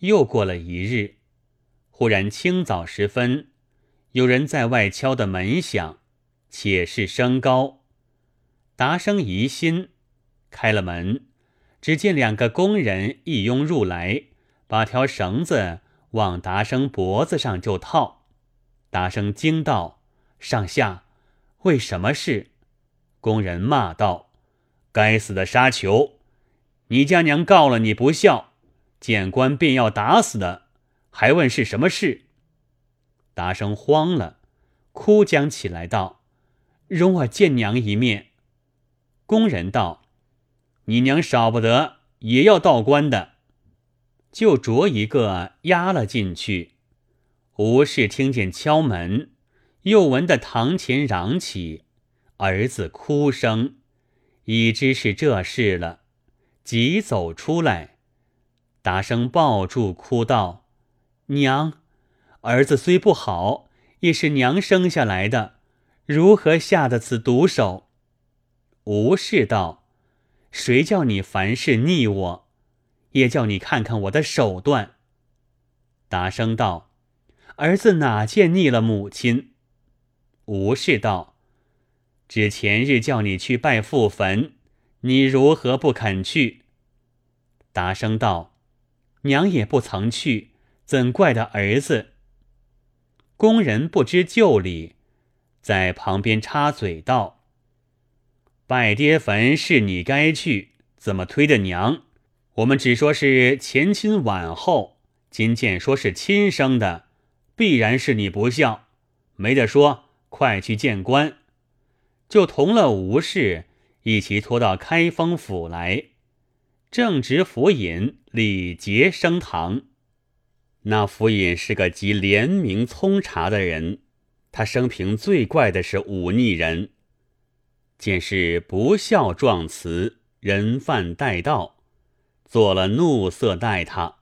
又过了一日，忽然清早时分，有人在外敲的门响，且是声高。达生疑心，开了门，只见两个工人一拥入来，把条绳子往达生脖子上就套。达生惊道：“上下，为什么事？”工人骂道：“该死的沙球！你家娘告了你不孝，见官便要打死的，还问是什么事？”达生慌了，哭将起来道：“容我见娘一面。”工人道：“你娘少不得也要道官的，就着一个押了进去。”吴氏听见敲门，又闻得堂前嚷起儿子哭声，已知是这事了，急走出来，达生抱住哭道：“娘，儿子虽不好，也是娘生下来的，如何下得此毒手？”吴氏道：“谁叫你凡事逆我，也叫你看看我的手段。”达生道：“儿子哪见逆了母亲？”吴氏道：“只前日叫你去拜父坟，你如何不肯去？”达生道：“娘也不曾去，怎怪的儿子？”工人不知旧礼，在旁边插嘴道。拜爹坟是你该去，怎么推的娘？我们只说是前亲晚后，今见说是亲生的，必然是你不孝，没得说，快去见官。就同了吴氏一起拖到开封府来，正值府尹李杰升堂。那府尹是个极廉明聪察的人，他生平最怪的是忤逆人。见是不孝状词，人犯带道，做了怒色待他。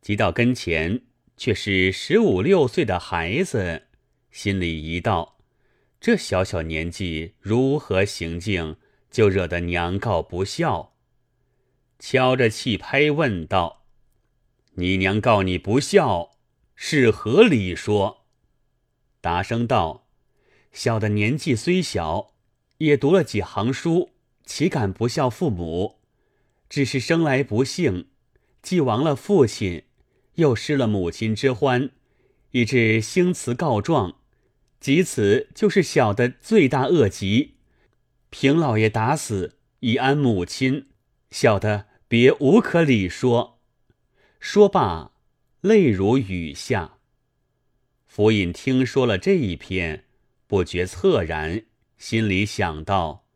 即到跟前，却是十五六岁的孩子，心里一道：这小小年纪如何行径，就惹得娘告不孝？敲着气拍问道：“你娘告你不孝，是何理说？”答声道：“小的年纪虽小。”也读了几行书，岂敢不孝父母？只是生来不幸，既亡了父亲，又失了母亲之欢，以致兴辞告状。即此就是小的罪大恶极。平老爷打死以安母亲，小的别无可理说。说罢，泪如雨下。府尹听说了这一篇，不觉恻然。心里想到：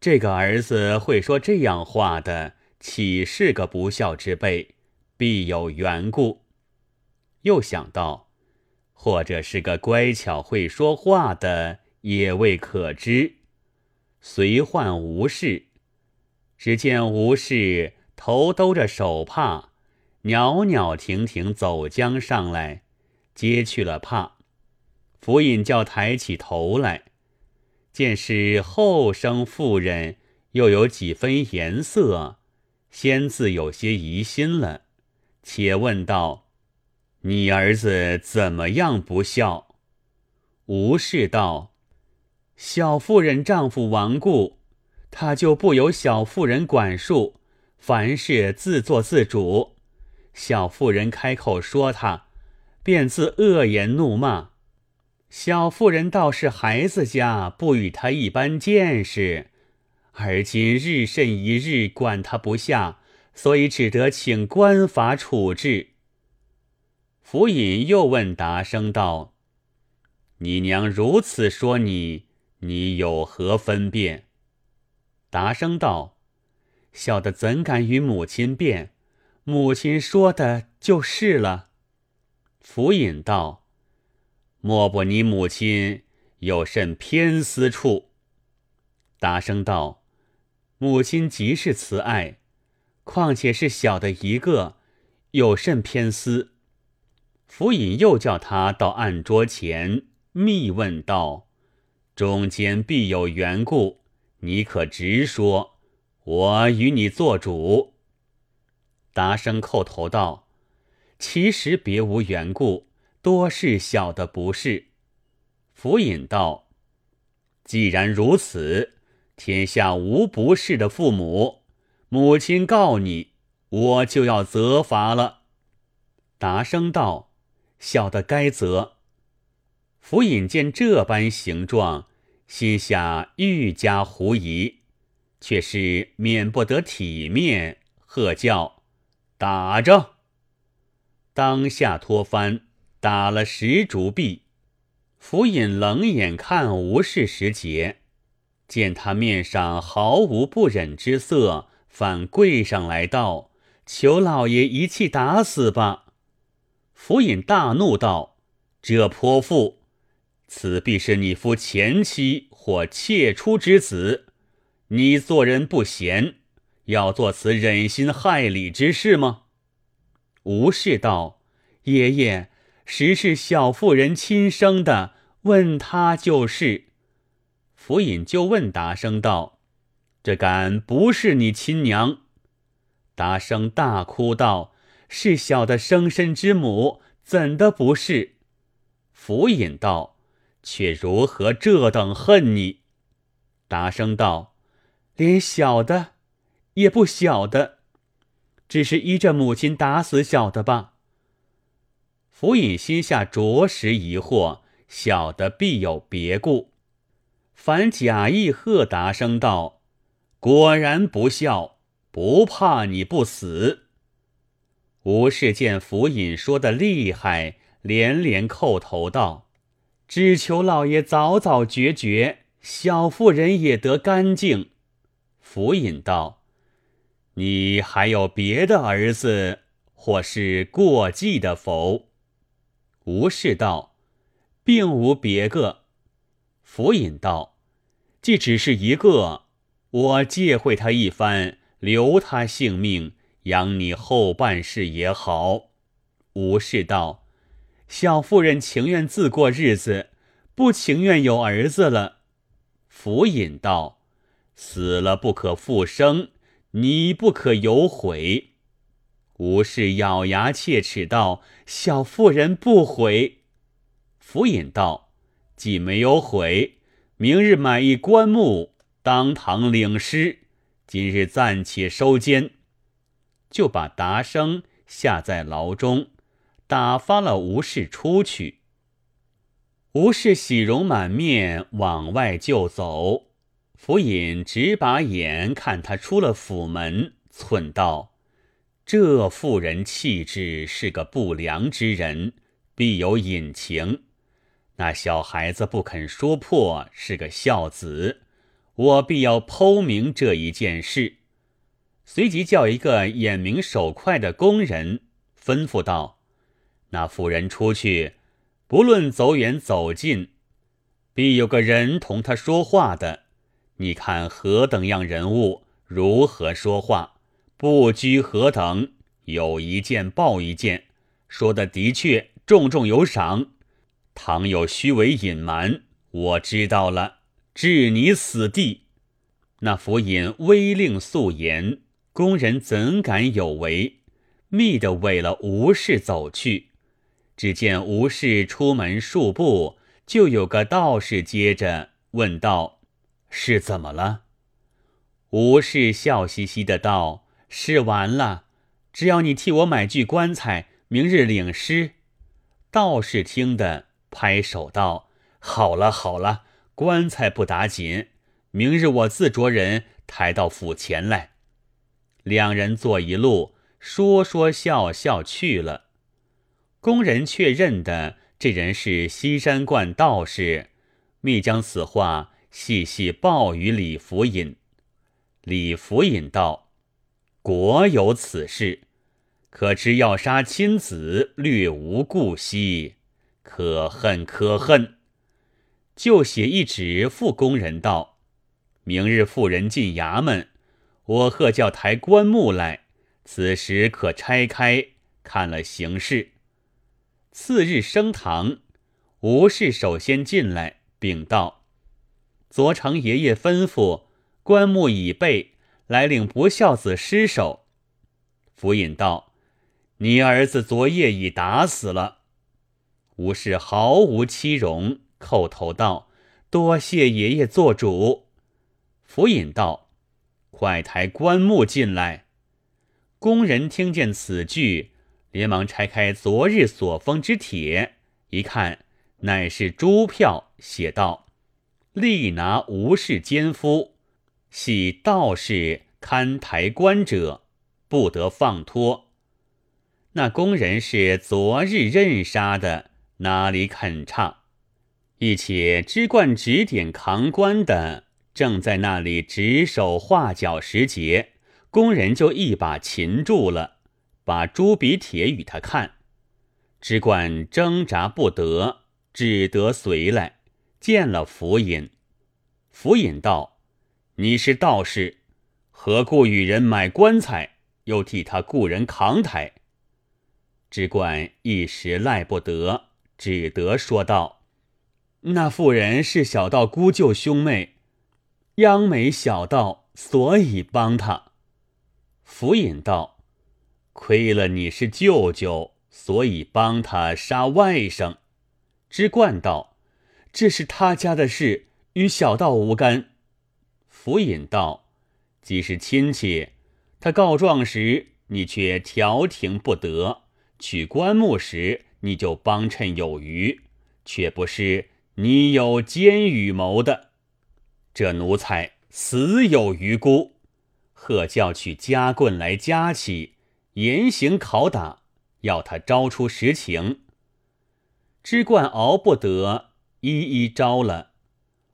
这个儿子会说这样话的，岂是个不孝之辈？必有缘故。又想到，或者是个乖巧会说话的，也未可知。随患无事，只见吴氏头兜着手帕，袅袅婷婷走将上来，揭去了帕。府尹叫抬起头来。见是后生妇人，又有几分颜色，先自有些疑心了，且问道：“你儿子怎么样不孝？”吴氏道：“小妇人丈夫亡故，他就不由小妇人管束，凡事自作自主。小妇人开口说他，便自恶言怒骂。”小妇人倒是孩子家不与他一般见识，而今日甚一日管他不下，所以只得请官法处置。府尹又问达生道：“你娘如此说你，你有何分辨？”达生道：“小的怎敢与母亲辩？母亲说的就是了。”府尹道。莫不你母亲有甚偏私处？答声道：“母亲极是慈爱，况且是小的一个，有甚偏私？”府尹又叫他到案桌前，密问道：“中间必有缘故，你可直说，我与你做主。”达生叩头道：“其实别无缘故，多是小的不是。”府尹道：“既然如此，天下无不是的父母，母亲告你，我就要责罚了。”达生道：“小的该责。”府尹见这般形状，心下愈加狐疑，却是免不得体面，喝叫：“打着！”当下脱翻，打了十竹臂。府尹冷眼看吴氏时节，见他面上毫无不忍之色，反跪上来道：“求老爷一气打死吧！”府尹大怒道：“这泼妇！”此必是你夫前妻或妾出之子，你做人不贤，要做此忍心害理之事吗？吴氏道：“爷爷，实是小妇人亲生的，问他就是。”府尹就问达生道：“这敢不是你亲娘？”达生大哭道：“是小的生身之母，怎的不是？”府尹道。却如何这等恨你？达生道：“连小的也不晓得，只是依着母亲打死小的吧。”府尹心下着实疑惑，小的必有别故，反假意喝达生道：“果然不孝，不怕你不死。”吴氏见府尹说的厉害，连连叩头道。只求老爷早早决绝，小妇人也得干净。府尹道：“你还有别的儿子，或是过继的否？”吴氏道：“并无别个。”府尹道：“既只是一个，我借会他一番，留他性命，养你后半世也好。”吴氏道。小妇人情愿自过日子，不情愿有儿子了。府尹道：“死了不可复生，你不可有悔。”吴氏咬牙切齿道：“小妇人不悔。”府尹道：“既没有悔，明日买一棺木，当堂领尸。今日暂且收监。”就把达生下在牢中。打发了吴氏出去，吴氏喜容满面往外就走。府尹直把眼看他出了府门，忖道：“这妇人气质是个不良之人，必有隐情。那小孩子不肯说破，是个孝子，我必要剖明这一件事。”随即叫一个眼明手快的工人，吩咐道。那妇人出去，不论走远走近，必有个人同他说话的。你看何等样人物，如何说话，不拘何等，有一件报一件，说的的确重重有赏。倘有虚伪隐瞒，我知道了，置你死地。那府尹威令肃严，工人怎敢有违？密的委了无事走去。只见吴氏出门数步，就有个道士接着问道：“是怎么了？”吴氏笑嘻嘻的道：“是完了，只要你替我买具棺材，明日领尸。”道士听得，拍手道：“好了好了，棺材不打紧，明日我自着人抬到府前来。”两人坐一路，说说笑笑去了。工人确认的，这人是西山观道士，密将此话细细报与李福尹。李福尹道：“果有此事，可知要杀亲子，略无顾惜，可恨可恨。”就写一纸付工人道：“明日妇人进衙门，我喝叫抬棺木来，此时可拆开看了形势。”次日升堂，吴氏首先进来禀道：“昨承爷爷吩咐，棺木已备，来领不孝子尸首。”府尹道：“你儿子昨夜已打死了。”吴氏毫无欺容，叩头道：“多谢爷爷做主。”府尹道：“快抬棺木进来。”工人听见此句，连忙拆开昨日所封之帖，一看，乃是朱票，写道：“立拿吴氏奸夫，系道士看抬棺者，不得放脱。”那工人是昨日任杀的，哪里肯唱？一且知冠指点扛棺的，正在那里指手画脚时节。工人就一把擒住了，把朱笔帖与他看，只管挣扎不得，只得随来见了府尹。府尹道：“你是道士，何故与人买棺材，又替他雇人扛抬？”只管一时赖不得，只得说道：“那妇人是小道姑舅兄妹，央美小道，所以帮他。”府尹道：“亏了你是舅舅，所以帮他杀外甥。”知冠道：“这是他家的事，与小道。无干。”府尹道：“既是亲戚，他告状时你却调停不得，取棺木时你就帮衬有余，却不是你有奸与谋的。这奴才死有余辜。”贺叫取夹棍来夹起，严刑拷打，要他招出实情。知冠熬不得，一一招了。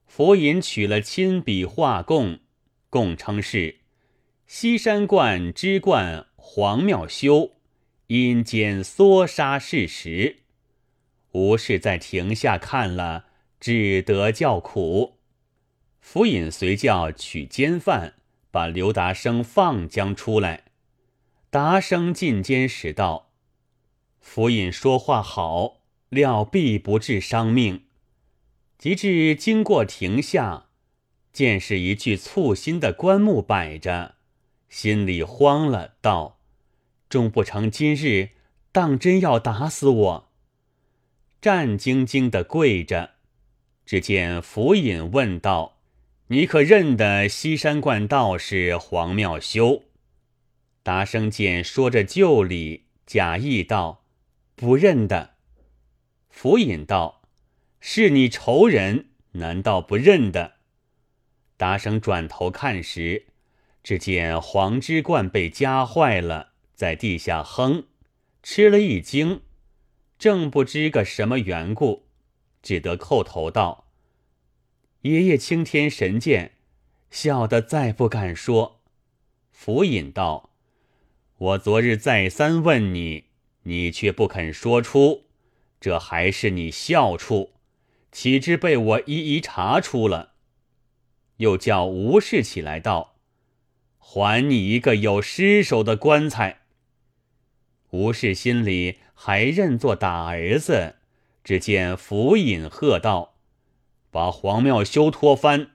佛尹取了亲笔画供，供称是西山观知冠黄妙修阴间缩杀事实。吴氏在庭下看了，只得叫苦。府尹随叫取监犯。把刘达生放将出来，达生进监时道：“府尹说话好，料必不致伤命。”及至经过庭下，见是一具簇新的棺木摆着，心里慌了，道：“终不成今日当真要打死我？”战兢兢的跪着，只见府尹问道。你可认得西山观道士黄妙修？达生见说着旧礼，假意道：“不认得。”府尹道：“是你仇人，难道不认得？”达生转头看时，只见黄之冠被夹坏了，在地下哼，吃了一惊，正不知个什么缘故，只得叩头道。爷爷青天神剑，小的再不敢说。府尹道：“我昨日再三问你，你却不肯说出，这还是你笑处，岂知被我一一查出了。”又叫吴氏起来道：“还你一个有尸首的棺材。”吴氏心里还认作打儿子，只见府尹喝道。把黄妙修拖翻，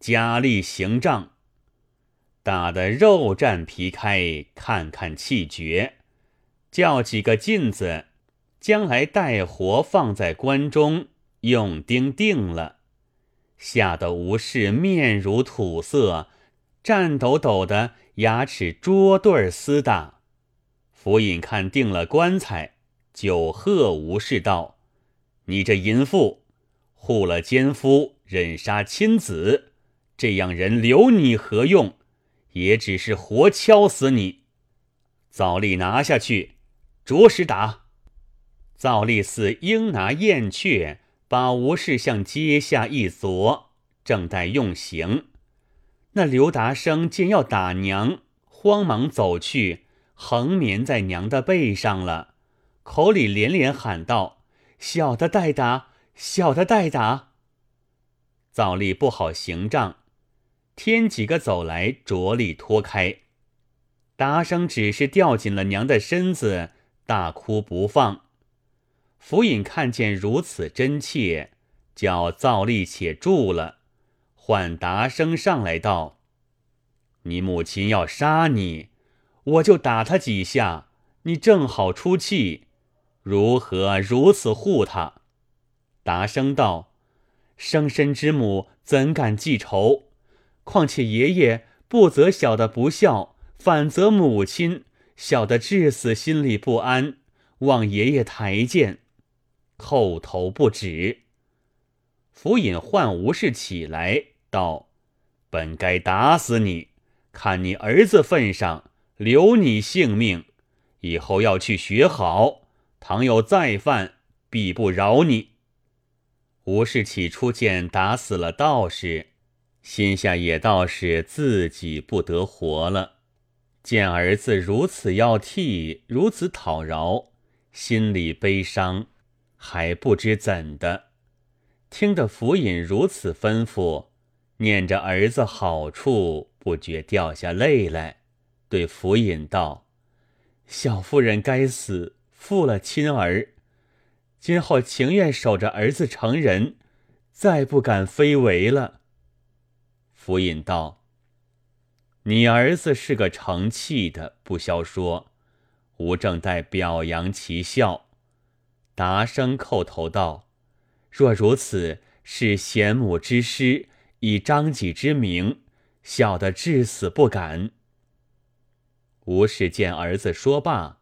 加力行杖，打得肉绽皮开，看看气绝。叫几个镜子，将来带活放在棺中，用钉定了。吓得吴氏面如土色，颤抖抖的，牙齿捉对厮打。府尹看定了棺材，就喝吴氏道：“你这淫妇！”护了奸夫，忍杀亲子，这样人留你何用？也只是活敲死你。枣吏拿下去，着实打。枣吏似鹰拿燕雀，把吴氏向阶下一啄，正待用刑。那刘达生见要打娘，慌忙走去，横眠在娘的背上了，口里连连喊道：“小的代打。”小的代打，枣吏不好行仗，添几个走来，着力拖开。达生只是吊紧了娘的身子，大哭不放。府尹看见如此真切，叫造吏且住了，唤达生上来道：“你母亲要杀你，我就打他几下，你正好出气，如何如此护他？”达生道：“生身之母怎敢记仇？况且爷爷不责小的不孝，反责母亲，小的至死心里不安，望爷爷抬见。”叩头不止。府尹唤吴氏起来道：“本该打死你，看你儿子份上，留你性命。以后要去学好，倘有再犯，必不饶你。”吴氏起初见打死了道士，心下也倒是自己不得活了；见儿子如此要替，如此讨饶，心里悲伤，还不知怎的。听得府尹如此吩咐，念着儿子好处，不觉掉下泪来，对府尹道：“小妇人该死，负了亲儿。”今后情愿守着儿子成人，再不敢非为了。府尹道：“你儿子是个成器的，不消说。吾正待表扬其孝。”达生叩头道：“若如此，是贤母之师，以张己之名，小的至死不敢。”吴氏见儿子说罢，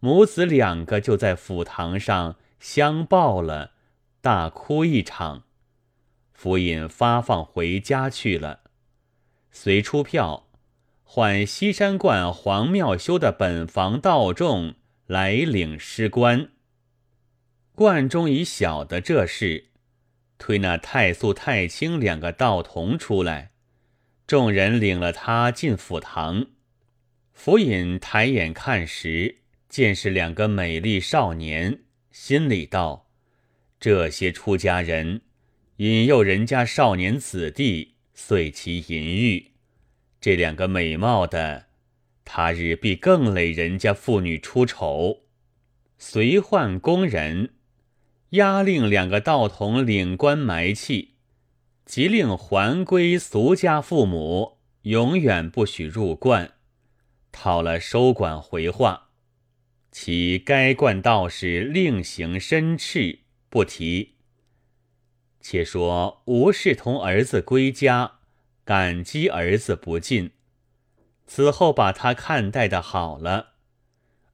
母子两个就在府堂上。相抱了，大哭一场。府尹发放回家去了，随出票，唤西山观黄庙修的本房道众来领师官。观中已晓得这事，推那太素、太清两个道童出来，众人领了他进府堂。府尹抬眼看时，见是两个美丽少年。心里道：“这些出家人引诱人家少年子弟，遂其淫欲。这两个美貌的，他日必更累人家妇女出丑。随唤工人，押令两个道童领官埋器，即令还归俗家父母，永远不许入观。讨了收管回话。”其该冠道士另行申斥，不提。且说吴氏同儿子归家，感激儿子不尽，此后把他看待的好了，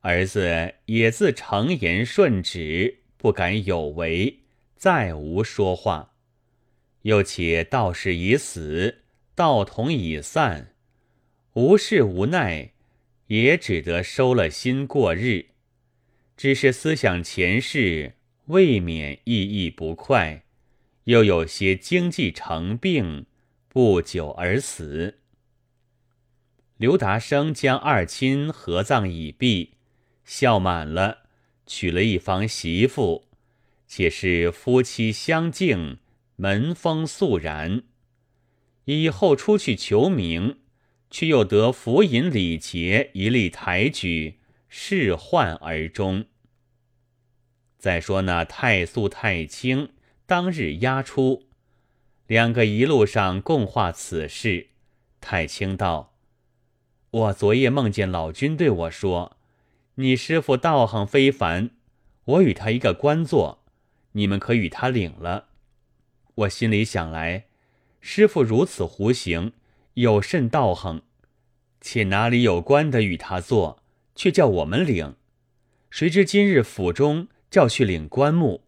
儿子也自诚言顺旨，不敢有违，再无说话。又且道士已死，道童已散，吴氏无奈，也只得收了心过日。只是思想前世，未免意意不快，又有些经济成病，不久而死。刘达生将二亲合葬已毕，孝满了，娶了一房媳妇，且是夫妻相敬，门风肃然。以后出去求名，却又得府尹李杰一力抬举。仕宦而终。再说那太素、太清当日押出，两个一路上共话此事。太清道：“我昨夜梦见老君对我说，你师傅道行非凡，我与他一个官做，你们可与他领了。我心里想来，师傅如此胡行，有甚道行？且哪里有官的与他做？”却叫我们领，谁知今日府中叫去领棺木，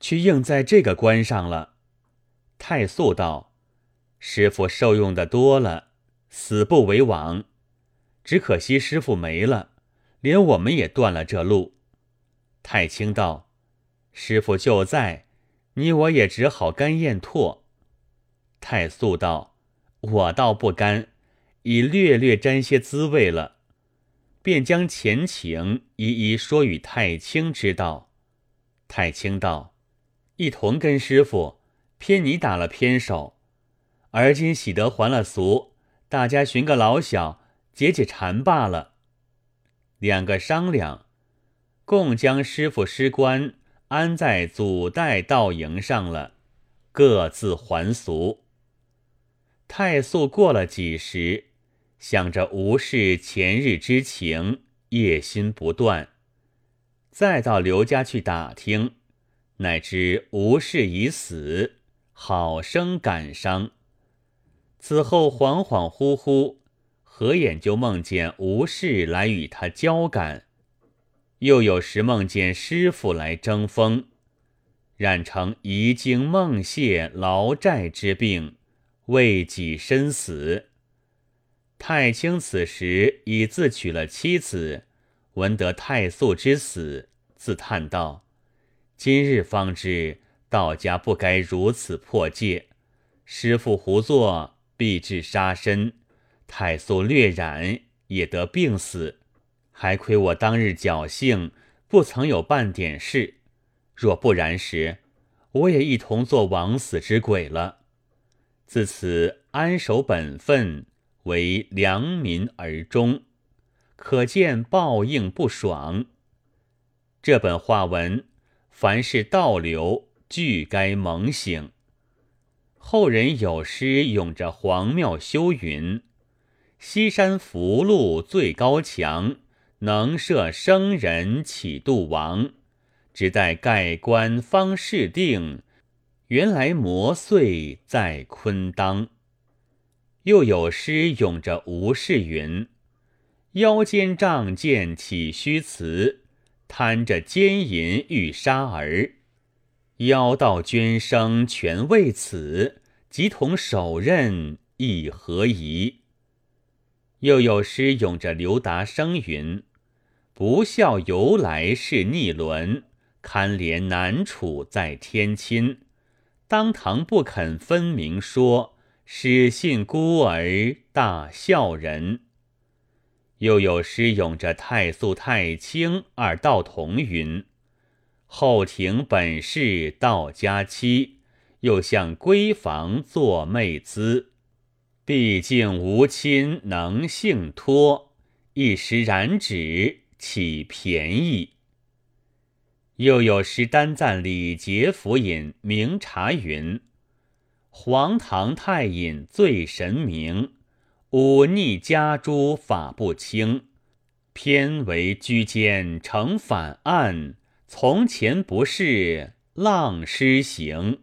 却应在这个关上了。太素道：“师傅受用的多了，死不为往。只可惜师傅没了，连我们也断了这路。”太清道：“师傅就在，你我也只好甘咽唾。”太素道：“我倒不甘，已略略沾些滋味了。”便将前情一一说与太清知道。太清道：“一同跟师傅，偏你打了偏手，而今喜得还了俗，大家寻个老小解解馋罢了。”两个商量，共将师傅师官安在祖代道营上了，各自还俗。太素过了几时。想着吴氏前日之情，夜心不断。再到刘家去打听，乃知吴氏已死，好生感伤。此后恍恍惚惚，合眼就梦见吴氏来与他交感，又有时梦见师傅来争锋，染成遗精梦泄、劳债之病，为己身死。太清此时已自娶了妻子。闻得太素之死，自叹道：“今日方知道家不该如此破戒。师傅胡作，必致杀身。太素略染，也得病死。还亏我当日侥幸，不曾有半点事。若不然时，我也一同做枉死之鬼了。自此安守本分，为良民而终。”可见报应不爽。这本话文，凡是倒流，俱该猛醒。后人有诗咏着黄庙修云：“西山福禄最高强，能摄生人起度亡？只待盖棺方事定，原来魔祟在昆当。”又有诗咏着吴氏云。腰间仗剑起虚辞，贪着奸淫欲杀儿。妖道捐生全为此，即同手刃亦何疑？又有诗咏着刘达生云：“不孝由来是逆伦，堪怜难处在天亲。当堂不肯分明说，始信孤儿大孝人。”又有诗咏着太素、太清二道同云：“后庭本是道家妻，又向闺房做媚姿。毕竟无亲能幸托，一时染指岂便宜？”又有诗单赞李节府尹明察云：“黄堂太尹最神明。”忤逆家诸法不清，偏为居间成反案。从前不是浪施行。